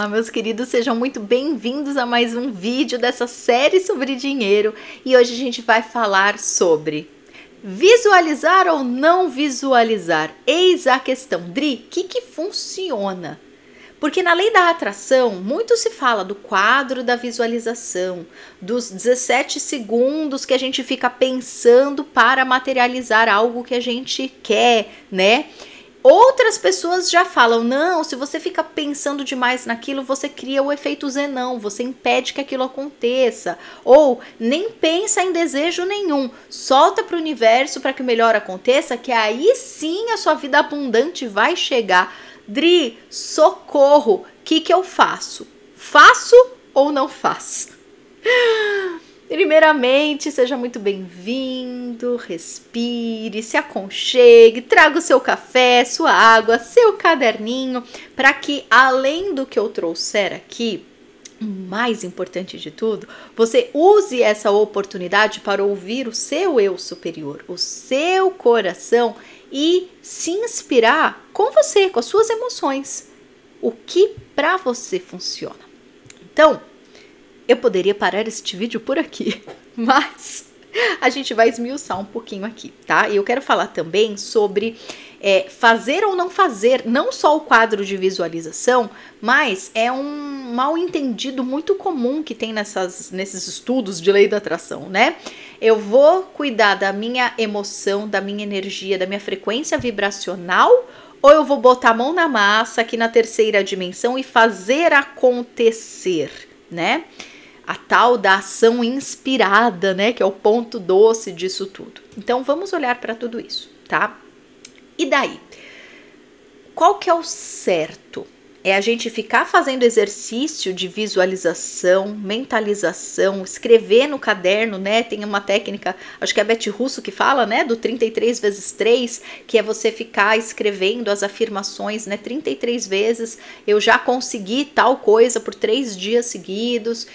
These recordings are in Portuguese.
Olá, meus queridos, sejam muito bem-vindos a mais um vídeo dessa série sobre dinheiro e hoje a gente vai falar sobre visualizar ou não visualizar. Eis a questão, Dri, o que, que funciona? Porque na lei da atração, muito se fala do quadro da visualização, dos 17 segundos que a gente fica pensando para materializar algo que a gente quer, né? Outras pessoas já falam: não, se você fica pensando demais naquilo, você cria o efeito zenão, você impede que aquilo aconteça. Ou nem pensa em desejo nenhum, solta para o universo para que o melhor aconteça, que aí sim a sua vida abundante vai chegar. Dri, socorro, o que, que eu faço? Faço ou não faço? Primeiramente, seja muito bem-vindo, respire, se aconchegue, traga o seu café, sua água, seu caderninho, para que além do que eu trouxer aqui, o mais importante de tudo, você use essa oportunidade para ouvir o seu eu superior, o seu coração e se inspirar com você, com as suas emoções. O que para você funciona. Então, eu poderia parar este vídeo por aqui, mas a gente vai esmiuçar um pouquinho aqui, tá? E eu quero falar também sobre é, fazer ou não fazer, não só o quadro de visualização, mas é um mal entendido muito comum que tem nessas, nesses estudos de lei da atração, né? Eu vou cuidar da minha emoção, da minha energia, da minha frequência vibracional, ou eu vou botar a mão na massa aqui na terceira dimensão e fazer acontecer, né? A tal da ação inspirada, né, que é o ponto doce disso tudo. Então vamos olhar para tudo isso, tá? E daí? Qual que é o certo? É a gente ficar fazendo exercício de visualização, mentalização, escrever no caderno, né? Tem uma técnica, acho que é a Beth Russo que fala, né? Do 33 vezes 3, que é você ficar escrevendo as afirmações, né? 33 vezes. Eu já consegui tal coisa por três dias seguidos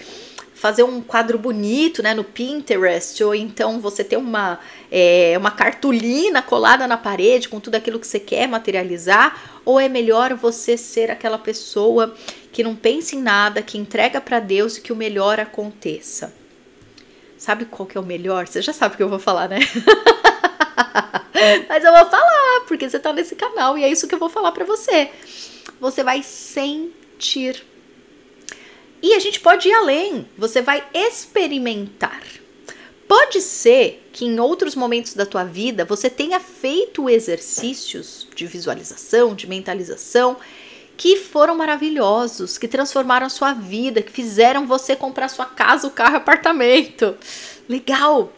fazer um quadro bonito né, no Pinterest, ou então você ter uma, é, uma cartolina colada na parede com tudo aquilo que você quer materializar, ou é melhor você ser aquela pessoa que não pensa em nada, que entrega para Deus e que o melhor aconteça? Sabe qual que é o melhor? Você já sabe o que eu vou falar, né? Mas eu vou falar, porque você tá nesse canal e é isso que eu vou falar para você. Você vai sentir e a gente pode ir além, você vai experimentar. Pode ser que em outros momentos da tua vida você tenha feito exercícios de visualização, de mentalização, que foram maravilhosos, que transformaram a sua vida, que fizeram você comprar sua casa, o carro, apartamento. Legal.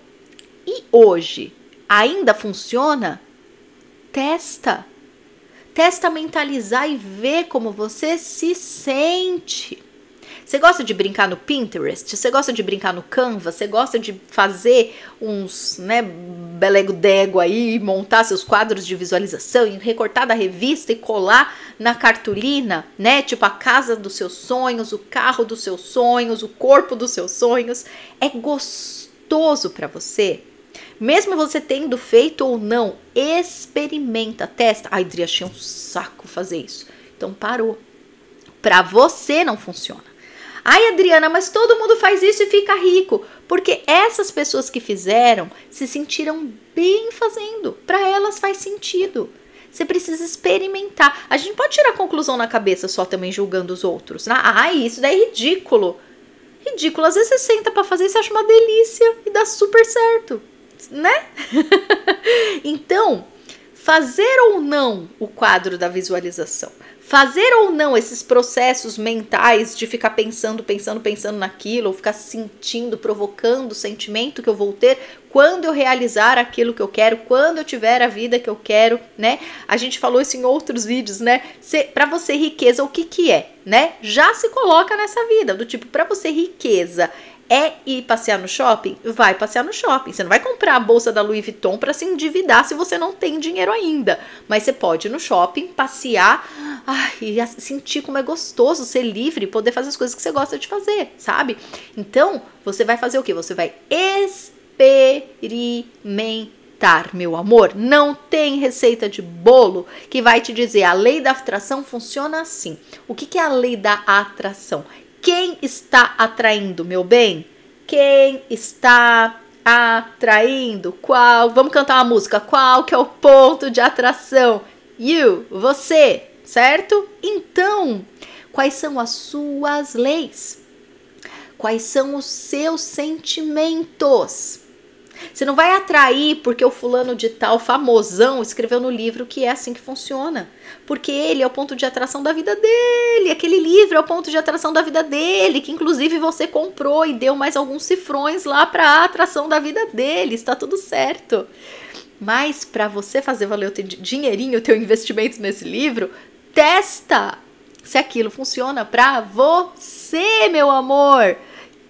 E hoje ainda funciona? Testa. Testa mentalizar e ver como você se sente. Você gosta de brincar no Pinterest? Você gosta de brincar no Canva? Você gosta de fazer uns, né, belego dego aí, montar seus quadros de visualização e recortar da revista e colar na cartolina, né? Tipo a casa dos seus sonhos, o carro dos seus sonhos, o corpo dos seus sonhos. É gostoso para você? Mesmo você tendo feito ou não, experimenta, testa. Ai, Dri, achei um saco fazer isso. Então parou. Para você não funciona. Ai, Adriana, mas todo mundo faz isso e fica rico. Porque essas pessoas que fizeram se sentiram bem fazendo. Para elas faz sentido. Você precisa experimentar. A gente pode tirar conclusão na cabeça só também julgando os outros. Né? Ai, isso daí é ridículo. Ridículo. Às vezes você senta para fazer e você acha uma delícia e dá super certo, né? então, fazer ou não o quadro da visualização fazer ou não esses processos mentais de ficar pensando, pensando, pensando naquilo, ou ficar sentindo, provocando o sentimento que eu vou ter quando eu realizar aquilo que eu quero, quando eu tiver a vida que eu quero, né? A gente falou isso em outros vídeos, né? Para você riqueza, o que que é, né? Já se coloca nessa vida, do tipo, para você riqueza é ir passear no shopping? Vai passear no shopping. Você não vai comprar a bolsa da Louis Vuitton para se endividar se você não tem dinheiro ainda. Mas você pode ir no shopping, passear ai, e sentir como é gostoso ser livre, poder fazer as coisas que você gosta de fazer, sabe? Então, você vai fazer o que? Você vai experimentar. meu amor. Não tem receita de bolo que vai te dizer a lei da atração funciona assim. O que, que é a lei da atração? Quem está atraindo, meu bem? Quem está atraindo? Qual? Vamos cantar uma música. Qual que é o ponto de atração? You, você, certo? Então, quais são as suas leis? Quais são os seus sentimentos? Você não vai atrair porque o fulano de tal famosão escreveu no livro que é assim que funciona. Porque ele é o ponto de atração da vida dele. Aquele livro é o ponto de atração da vida dele, que inclusive você comprou e deu mais alguns cifrões lá para a atração da vida dele. Está tudo certo. Mas para você fazer valer o teu dinheirinho, o teu investimento nesse livro, testa se aquilo funciona para você, meu amor.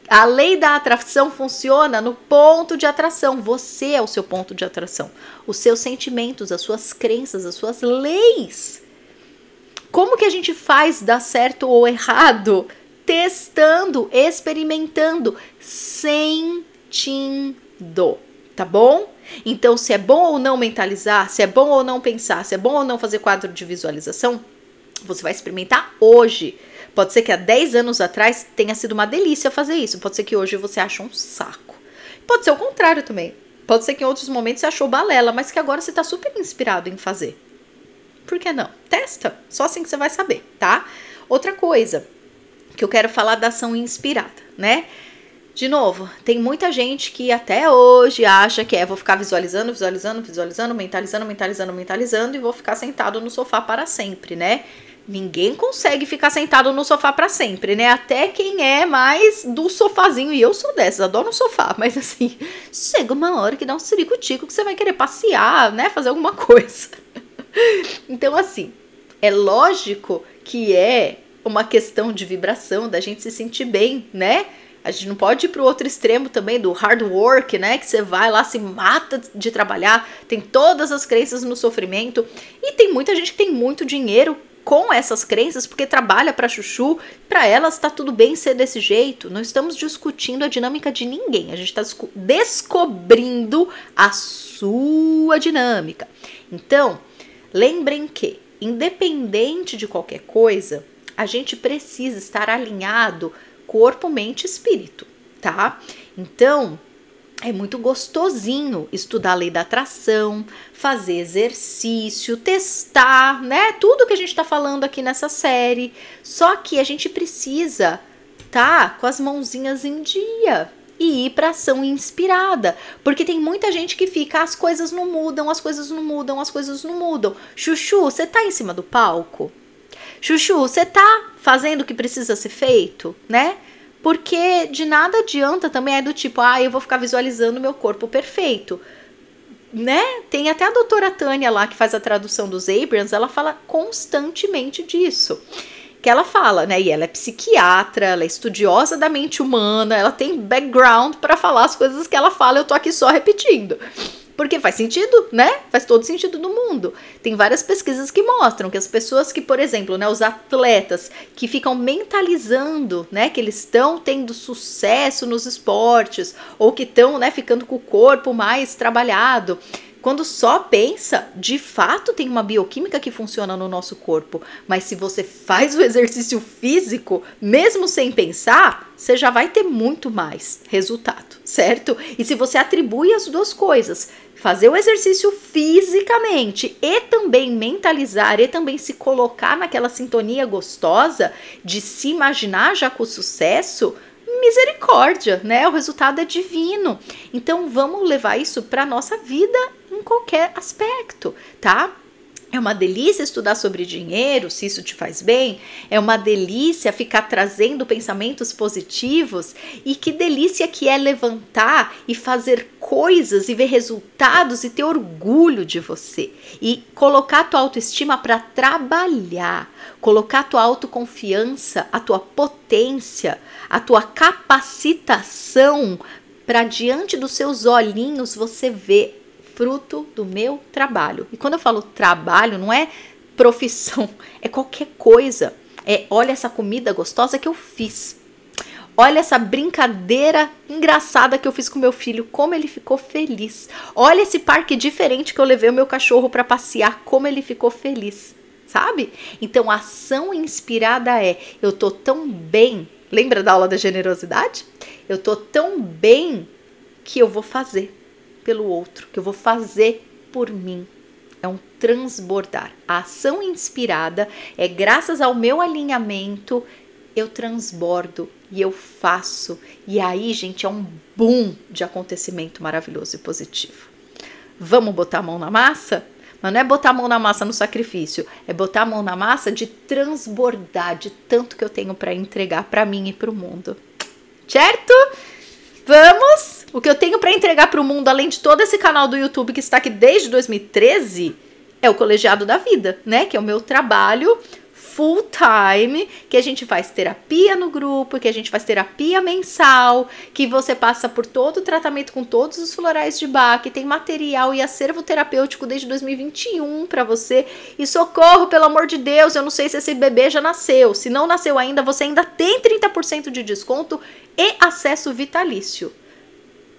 A lei da atração funciona no ponto de atração. Você é o seu ponto de atração. Os seus sentimentos, as suas crenças, as suas leis. Como que a gente faz dar certo ou errado? Testando, experimentando, sentindo, tá bom? Então, se é bom ou não mentalizar, se é bom ou não pensar, se é bom ou não fazer quadro de visualização, você vai experimentar hoje. Pode ser que há 10 anos atrás tenha sido uma delícia fazer isso. Pode ser que hoje você ache um saco. Pode ser o contrário também. Pode ser que em outros momentos você achou balela, mas que agora você está super inspirado em fazer. Por que não? Testa. Só assim que você vai saber, tá? Outra coisa que eu quero falar da ação inspirada, né? De novo, tem muita gente que até hoje acha que é vou ficar visualizando, visualizando, visualizando, mentalizando, mentalizando, mentalizando e vou ficar sentado no sofá para sempre, né? Ninguém consegue ficar sentado no sofá para sempre, né? Até quem é mais do sofazinho. E eu sou dessas, adoro um sofá. Mas assim, chega uma hora que dá um ciricutico que você vai querer passear, né? Fazer alguma coisa. então, assim, é lógico que é uma questão de vibração, da gente se sentir bem, né? A gente não pode ir pro outro extremo também do hard work, né? Que você vai lá, se mata de trabalhar, tem todas as crenças no sofrimento. E tem muita gente que tem muito dinheiro com essas crenças porque trabalha para chuchu, para elas está tudo bem ser desse jeito. Não estamos discutindo a dinâmica de ninguém, a gente está descobrindo a sua dinâmica. Então, lembrem que, independente de qualquer coisa, a gente precisa estar alinhado corpo, mente e espírito, tá? Então, é muito gostosinho estudar a lei da atração, fazer exercício, testar, né? Tudo que a gente está falando aqui nessa série. Só que a gente precisa tá com as mãozinhas em dia e ir para ação inspirada, porque tem muita gente que fica as coisas não mudam, as coisas não mudam, as coisas não mudam. Chuchu, você tá em cima do palco? Chuchu, você tá fazendo o que precisa ser feito, né? Porque de nada adianta também é do tipo, ah, eu vou ficar visualizando meu corpo perfeito. Né? Tem até a doutora Tânia lá que faz a tradução dos Abrams, ela fala constantemente disso. Que ela fala, né? E ela é psiquiatra, ela é estudiosa da mente humana, ela tem background para falar as coisas que ela fala, eu tô aqui só repetindo. Porque faz sentido, né? Faz todo sentido do mundo. Tem várias pesquisas que mostram que as pessoas que, por exemplo, né, os atletas que ficam mentalizando, né, que eles estão tendo sucesso nos esportes ou que estão, né, ficando com o corpo mais trabalhado, quando só pensa, de fato tem uma bioquímica que funciona no nosso corpo, mas se você faz o exercício físico, mesmo sem pensar, você já vai ter muito mais resultado, certo? E se você atribui as duas coisas, fazer o exercício fisicamente e também mentalizar e também se colocar naquela sintonia gostosa de se imaginar já com sucesso, misericórdia, né? O resultado é divino. Então vamos levar isso para nossa vida em qualquer aspecto, tá? É uma delícia estudar sobre dinheiro, se isso te faz bem. É uma delícia ficar trazendo pensamentos positivos. E que delícia que é levantar e fazer coisas e ver resultados e ter orgulho de você. E colocar a tua autoestima para trabalhar. Colocar a tua autoconfiança, a tua potência, a tua capacitação para diante dos seus olhinhos você ver fruto do meu trabalho. E quando eu falo trabalho, não é profissão, é qualquer coisa. É, olha essa comida gostosa que eu fiz. Olha essa brincadeira engraçada que eu fiz com meu filho, como ele ficou feliz. Olha esse parque diferente que eu levei o meu cachorro para passear, como ele ficou feliz. Sabe? Então, a ação inspirada é: eu tô tão bem. Lembra da aula da generosidade? Eu tô tão bem que eu vou fazer pelo outro, que eu vou fazer por mim. É um transbordar. A ação inspirada é graças ao meu alinhamento eu transbordo e eu faço. E aí, gente, é um boom de acontecimento maravilhoso e positivo. Vamos botar a mão na massa? Mas não é botar a mão na massa no sacrifício, é botar a mão na massa de transbordar de tanto que eu tenho para entregar para mim e para o mundo. Certo? Vamos! O que eu tenho para entregar para o mundo, além de todo esse canal do YouTube que está aqui desde 2013, é o Colegiado da Vida, né? Que é o meu trabalho full time, que a gente faz terapia no grupo, que a gente faz terapia mensal, que você passa por todo o tratamento com todos os florais de Bach, tem material e acervo terapêutico desde 2021 para você. E socorro, pelo amor de Deus, eu não sei se esse bebê já nasceu. Se não nasceu ainda, você ainda tem 30% de desconto e acesso vitalício.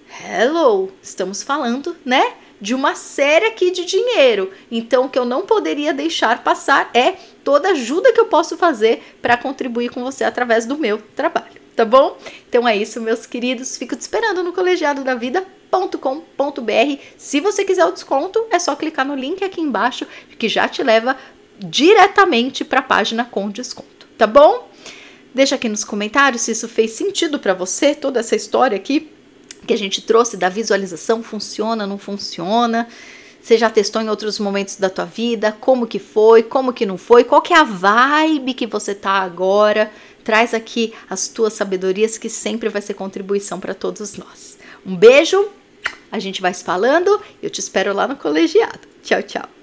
Hello, estamos falando, né? de uma série aqui de dinheiro. Então, o que eu não poderia deixar passar é toda ajuda que eu posso fazer para contribuir com você através do meu trabalho, tá bom? Então é isso, meus queridos. Fico te esperando no colegiado da vida.com.br. Se você quiser o desconto, é só clicar no link aqui embaixo que já te leva diretamente para a página com desconto, tá bom? Deixa aqui nos comentários se isso fez sentido para você, toda essa história aqui que a gente trouxe da visualização funciona, não funciona? Você já testou em outros momentos da tua vida? Como que foi? Como que não foi? Qual que é a vibe que você tá agora? Traz aqui as tuas sabedorias que sempre vai ser contribuição para todos nós. Um beijo. A gente vai se falando. Eu te espero lá no colegiado. Tchau, tchau.